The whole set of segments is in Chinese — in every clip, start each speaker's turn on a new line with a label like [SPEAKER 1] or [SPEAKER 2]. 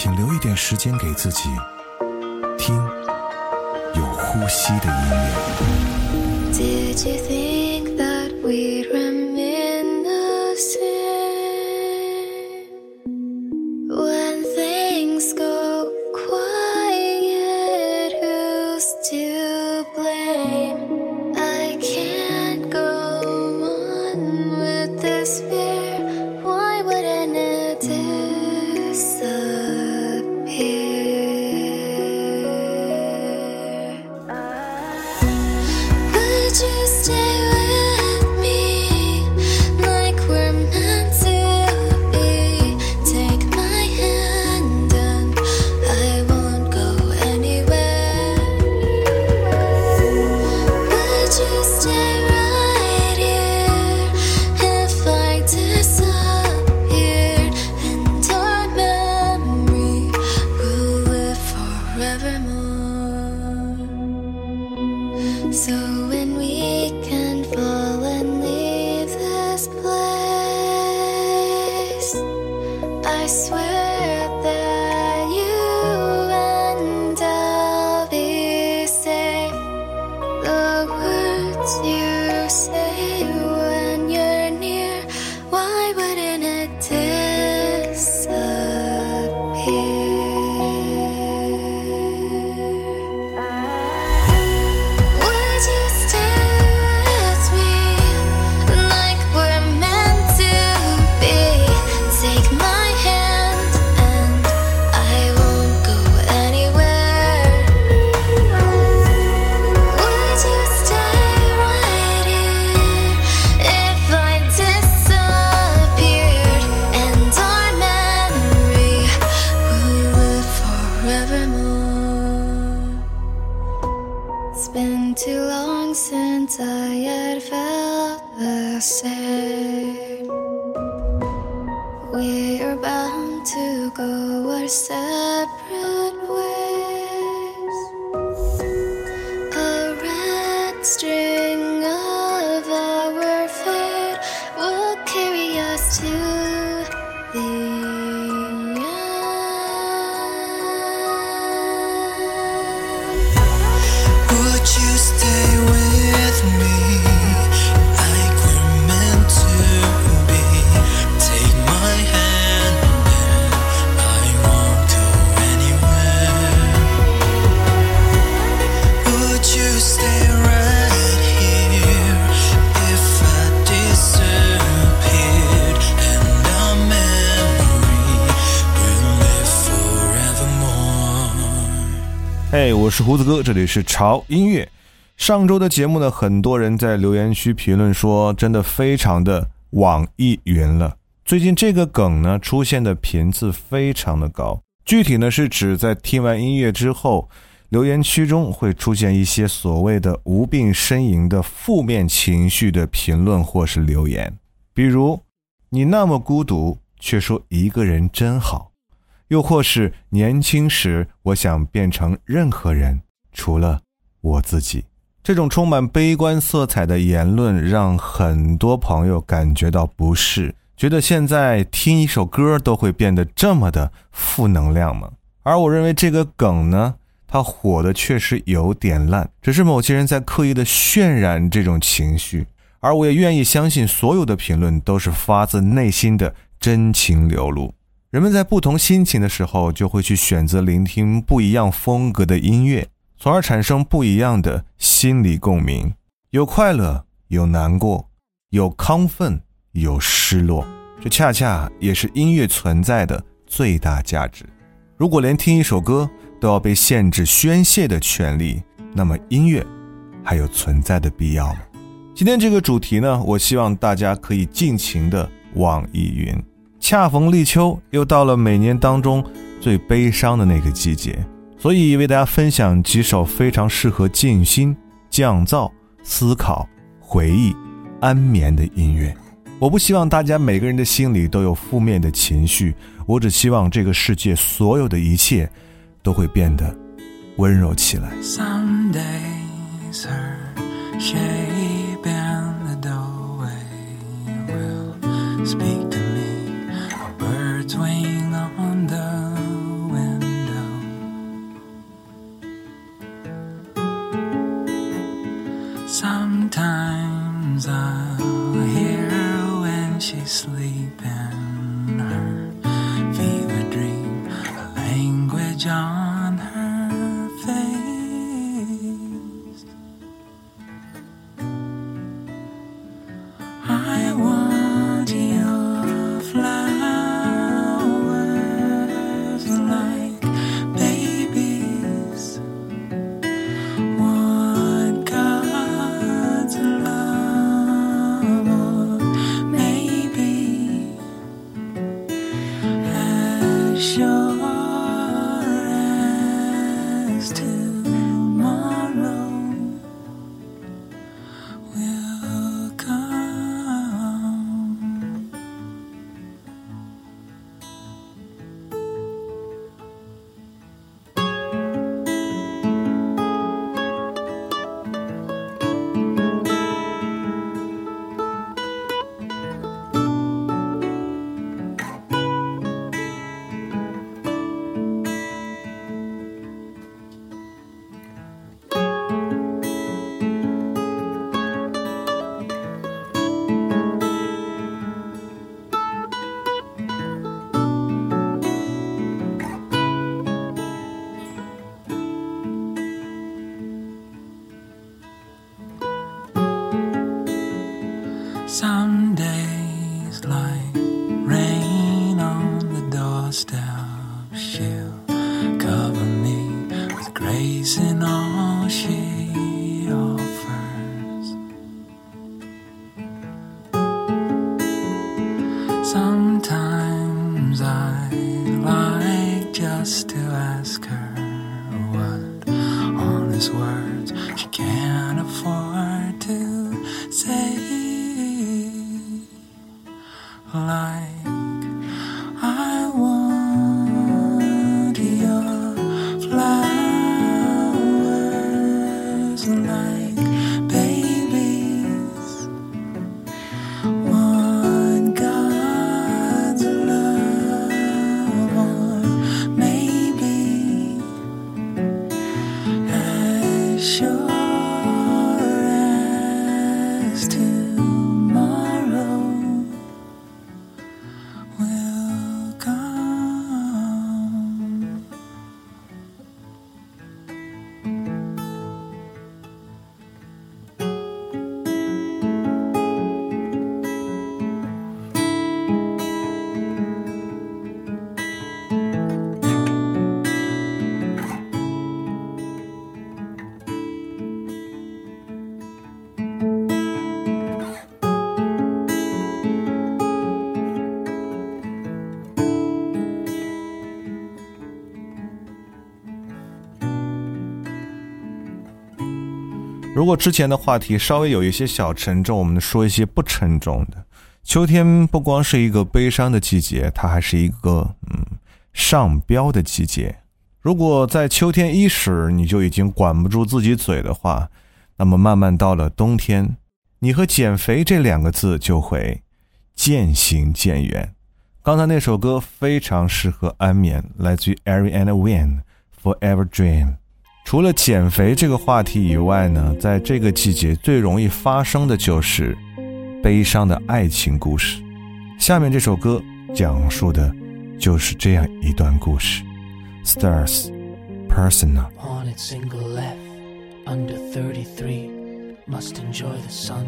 [SPEAKER 1] 请留一点时间给自己，听有呼吸的音乐。
[SPEAKER 2] 嘿我是胡子哥，这里是潮音乐。上周的节目呢，很多人在留言区评论说，真的非常的网易云了。最近这个梗呢，出现的频次非常的高。具体呢，是指在听完音乐之后，留言区中会出现一些所谓的无病呻吟的负面情绪的评论或是留言，比如“你那么孤独，却说一个人真好”，又或是年轻时我想变成任何人，除了我自己。这种充满悲观色彩的言论，让很多朋友感觉到不适，觉得现在听一首歌都会变得这么的负能量吗？而我认为这个梗呢，它火的确实有点烂，只是某些人在刻意的渲染这种情绪，而我也愿意相信所有的评论都是发自内心的真情流露。人们在不同心情的时候，就会去选择聆听不一样风格的音乐，从而产生不一样的心理共鸣。有快乐，有难过，有亢奋，有失落，这恰恰也是音乐存在的最大价值。如果连听一首歌都要被限制宣泄的权利，那么音乐还有存在的必要吗？今天这个主题呢，我希望大家可以尽情的网易云。恰逢立秋，又到了每年当中最悲伤的那个季节，所以为大家分享几首非常适合静心、降噪、思考、回忆、安眠的音乐。我不希望大家每个人的心里都有负面的情绪，我只希望这个世界所有的一切都会变得温柔起来。
[SPEAKER 3] Some days her shape in the doorway will speak bird's on the window. Sometimes I'll hear when she's sleeping. Her
[SPEAKER 2] 如果之前的话题稍微有一些小沉重，我们说一些不沉重的。秋天不光是一个悲伤的季节，它还是一个嗯上膘的季节。如果在秋天伊始你就已经管不住自己嘴的话，那么慢慢到了冬天，你和减肥这两个字就会渐行渐远。刚才那首歌非常适合安眠，来自于 Ariana Win，《Forever Dream》。除了减肥这个话题以外呢，在这个季节最容易发生的就是悲伤的爱情故事。下面这首歌讲述的就是这样一段故事。Stars Personal。
[SPEAKER 4] Haunted single left under 33 must enjoy the sun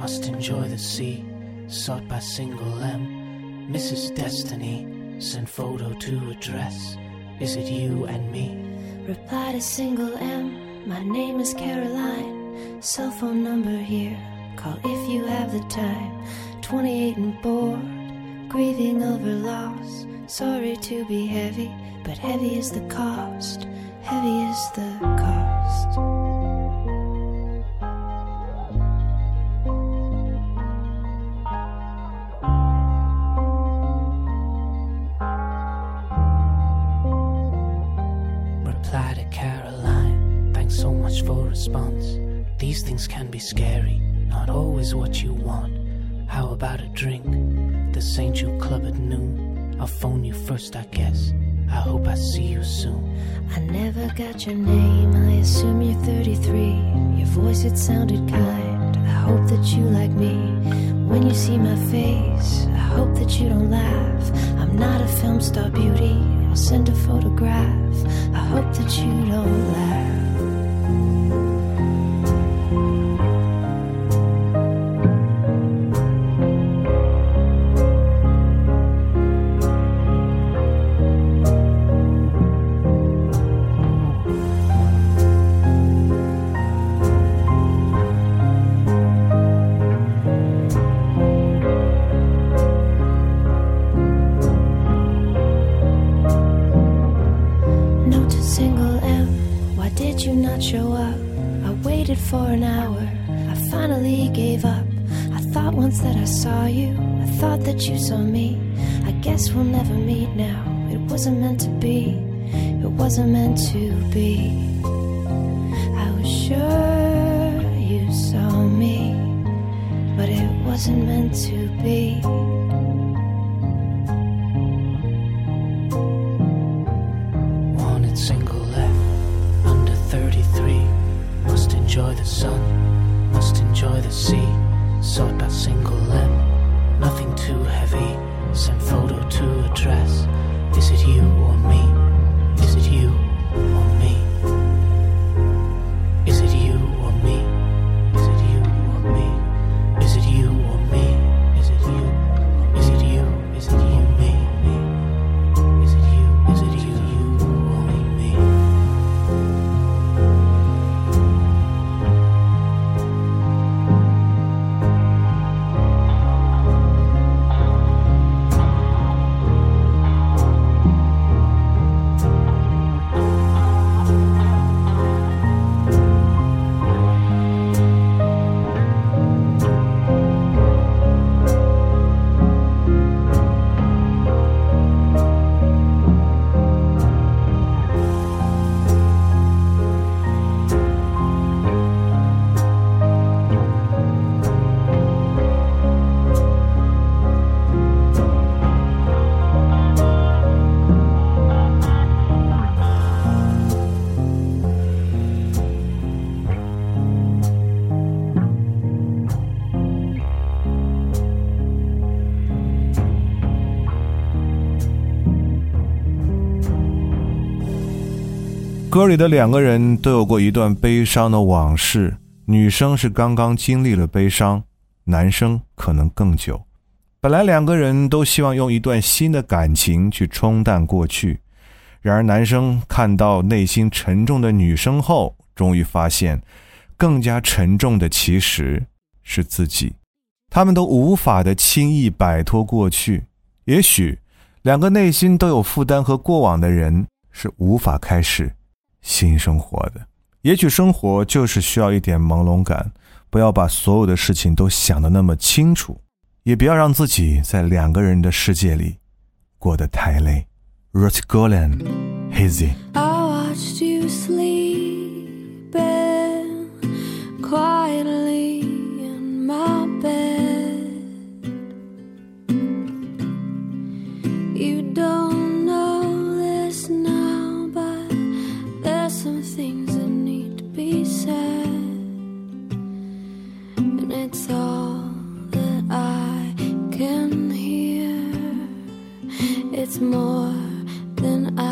[SPEAKER 4] must enjoy the sea sought by single m mrs destiny send photo to address is it you and me
[SPEAKER 5] Reply to single M. My name is Caroline. Cell phone number here. Call if you have the time. 28 and bored. grieving over loss. Sorry to be heavy, but heavy is the cost. Heavy is the cost.
[SPEAKER 4] To Caroline. Thanks so much for response. These things can be scary, not always what you want. How about a drink? The St. Jude Club at noon. I'll phone you first, I guess. I hope I see you soon.
[SPEAKER 5] I never got your name. I assume you're 33. Your voice, it sounded kind. I hope that you like me. When you see my face, I hope that you don't laugh. I'm not a film star beauty. I'll send a photograph. I hope that you don't laugh. Me. I guess we'll never meet now. It wasn't meant to be, it wasn't meant to be. I was sure you saw me, but it wasn't meant to be.
[SPEAKER 4] Wanted single left, under 33. Must enjoy the sun, must enjoy the sea. Sought by single M, nothing too heavy. send photo to address. Is it you or me?
[SPEAKER 2] 歌里的两个人都有过一段悲伤的往事，女生是刚刚经历了悲伤，男生可能更久。本来两个人都希望用一段新的感情去冲淡过去，然而男生看到内心沉重的女生后，终于发现，更加沉重的其实是自己。他们都无法的轻易摆脱过去。也许，两个内心都有负担和过往的人是无法开始新生活的。也许生活就是需要一点朦胧感，不要把所有的事情都想得那么清楚，也不要让自己在两个人的世界里过得太累。Ruth Golan, Hazy。
[SPEAKER 5] I watched you sleeping quietly It's more than
[SPEAKER 6] I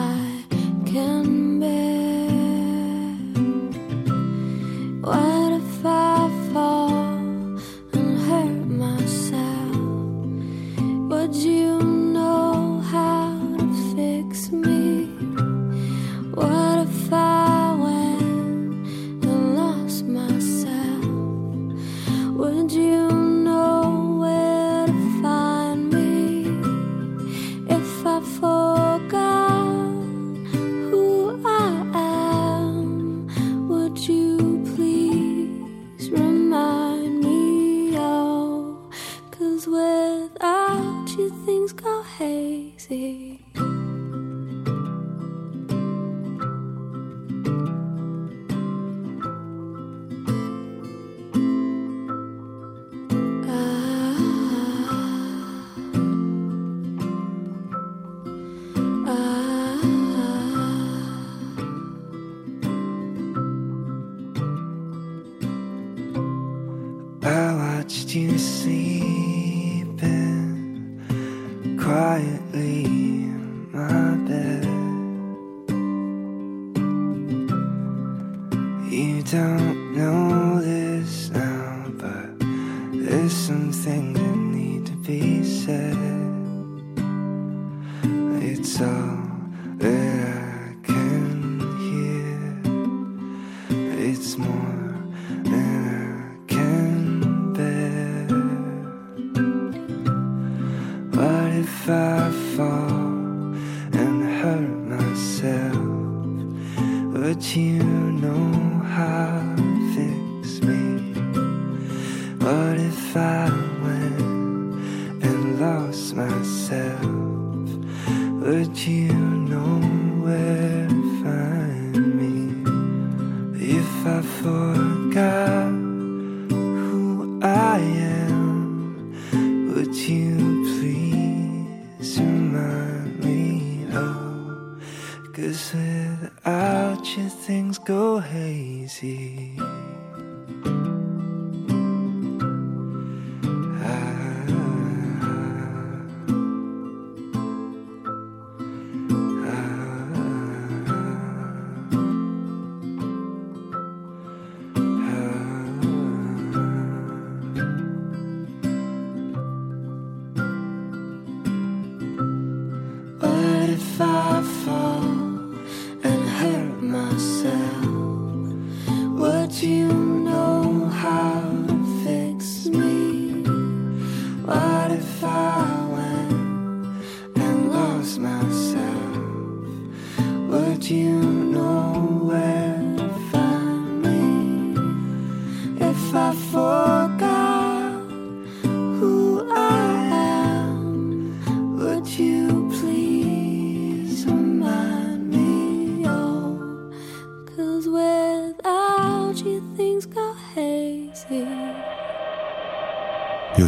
[SPEAKER 6] more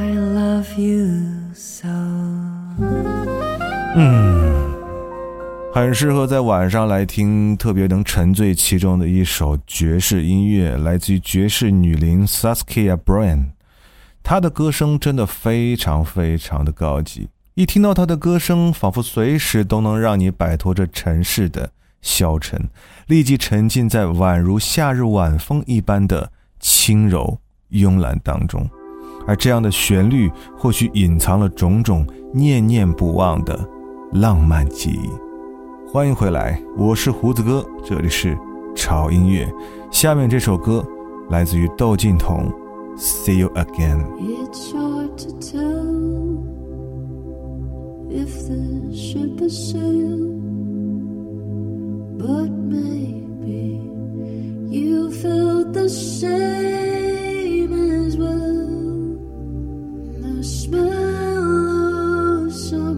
[SPEAKER 7] I love you so.
[SPEAKER 2] 嗯，很适合在晚上来听，特别能沉醉其中的一首爵士音乐，来自于爵士女伶 Saskia Bryan。她的歌声真的非常非常的高级，一听到她的歌声，仿佛随时都能让你摆脱这尘世的消沉，立即沉浸在宛如夏日晚风一般的轻柔慵懒当中。而这样的旋律，或许隐藏了种种念念不忘的浪漫记忆。欢迎回来，我是胡子哥，这里是潮音乐。下面这首歌来自于窦靖童，《See You Again》。
[SPEAKER 8] If the ship has sailed, but maybe you felt the same as well. marshmallow
[SPEAKER 2] song.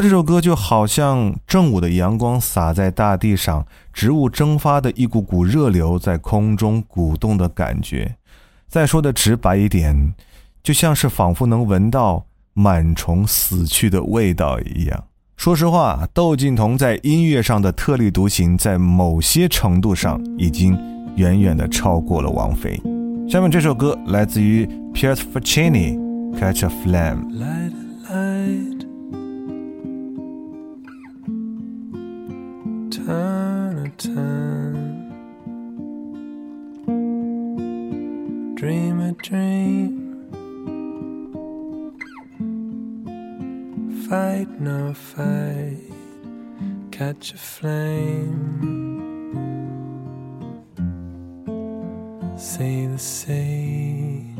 [SPEAKER 2] 这首歌，就好像正午的阳光洒在大地上，植物蒸发的一股股热流在空中鼓动的感觉。再说的直白一点，就像是仿佛能闻到螨虫死去的味道一样。说实话，窦靖童在音乐上的特立独行，在某些程度上已经远远的超过了王菲。下面这首歌来自于 Piers Faccini，《Catch a Flame》。
[SPEAKER 3] No fight. Catch a flame. See the sea.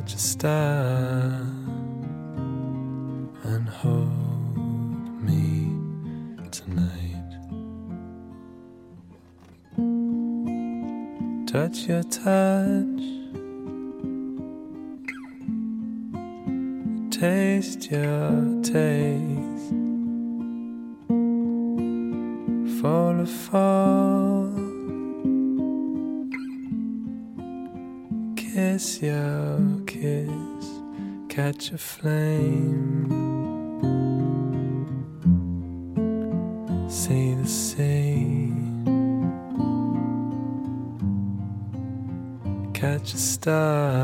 [SPEAKER 3] catch a star and hold me tonight. Touch your touch, taste your taste, fall a fall. Kiss your kiss, catch a flame. See the sea, catch a star,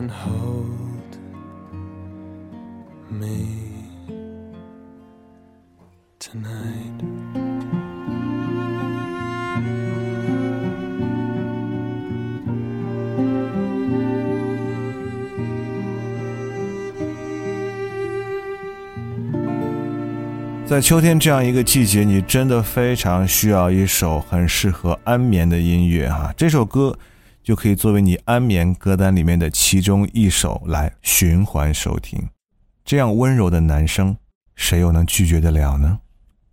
[SPEAKER 3] and hold me tonight.
[SPEAKER 2] 在秋天这样一个季节，你真的非常需要一首很适合安眠的音乐哈。这首歌就可以作为你安眠歌单里面的其中一首来循环收听。这样温柔的男生，谁又能拒绝得了呢？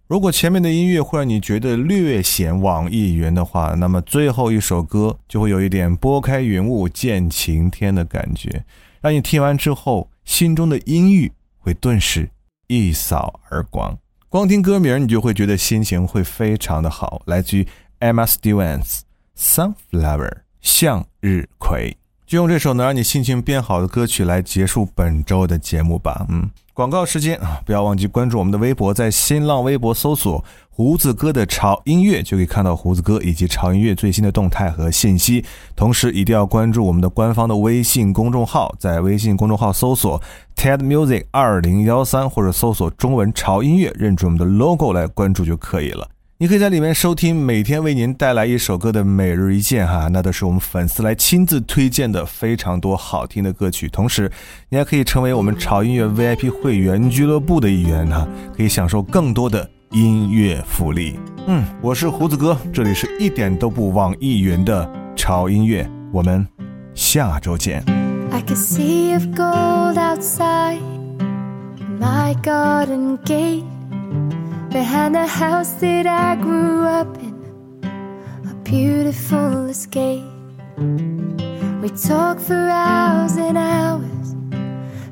[SPEAKER 2] 如果前面的音乐会让你觉得略显网易云的话，那么最后一首歌就会有一点拨开云雾见晴天的感觉，让你听完之后心中的阴郁会顿时一扫而光。光听歌名，你就会觉得心情会非常的好。来自于 Emma Stevens，《Sunflower》向日葵，就用这首能让你心情变好的歌曲来结束本周的节目吧。嗯，广告时间啊，不要忘记关注我们的微博，在新浪微博搜索“胡子哥的潮音乐”，就可以看到胡子哥以及潮音乐最新的动态和信息。同时，一定要关注我们的官方的微信公众号，在微信公众号搜索 TED Music 二零幺三，或者搜索中文潮音乐，认准我们的 logo 来关注就可以了。你可以在里面收听每天为您带来一首歌的每日一见哈，那都是我们粉丝来亲自推荐的非常多好听的歌曲。同时，你还可以成为我们潮音乐 VIP 会员俱乐部的一员哈，可以享受更多的音乐福利。嗯，我是胡子哥，这里是一点都不网易云的潮音乐，我们下周见。
[SPEAKER 5] I can see of gold outside my garden gate behind the house that I grew up in. A
[SPEAKER 1] beautiful escape. We talk for hours and hours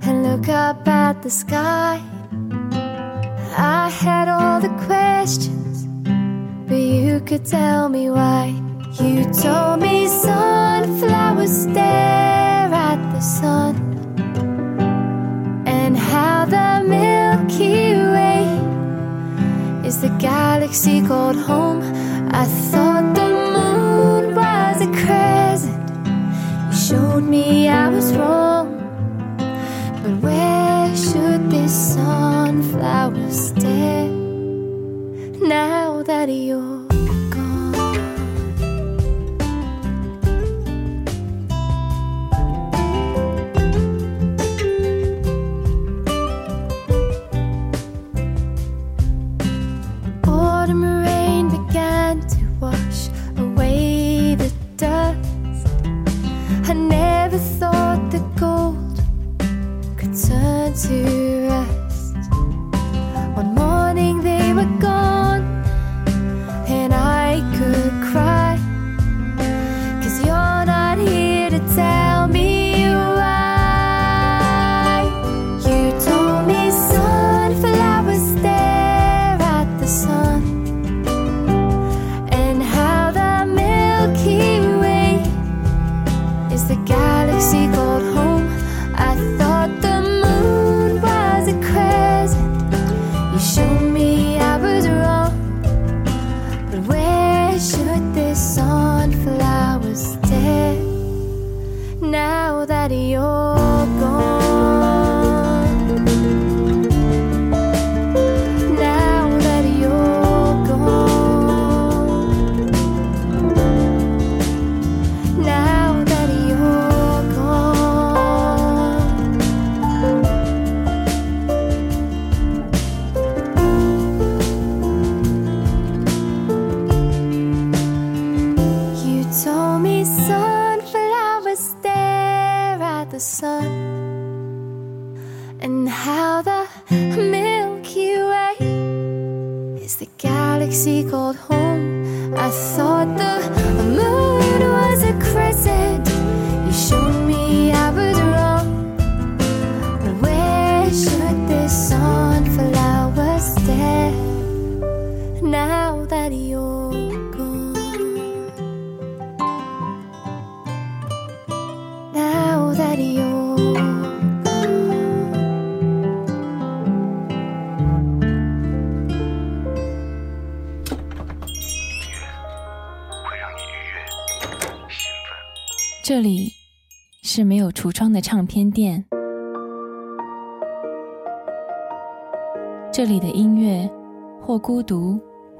[SPEAKER 1] and look up at the sky. I had all the questions, but you could tell me why. You told me sunflowers stare at the sun and how the is the galaxy called home. I thought the moon was a crescent. You showed me I was wrong. But where should this sunflower stare now that you're
[SPEAKER 9] 这里是没有橱窗的唱片店，这里的音乐或孤独，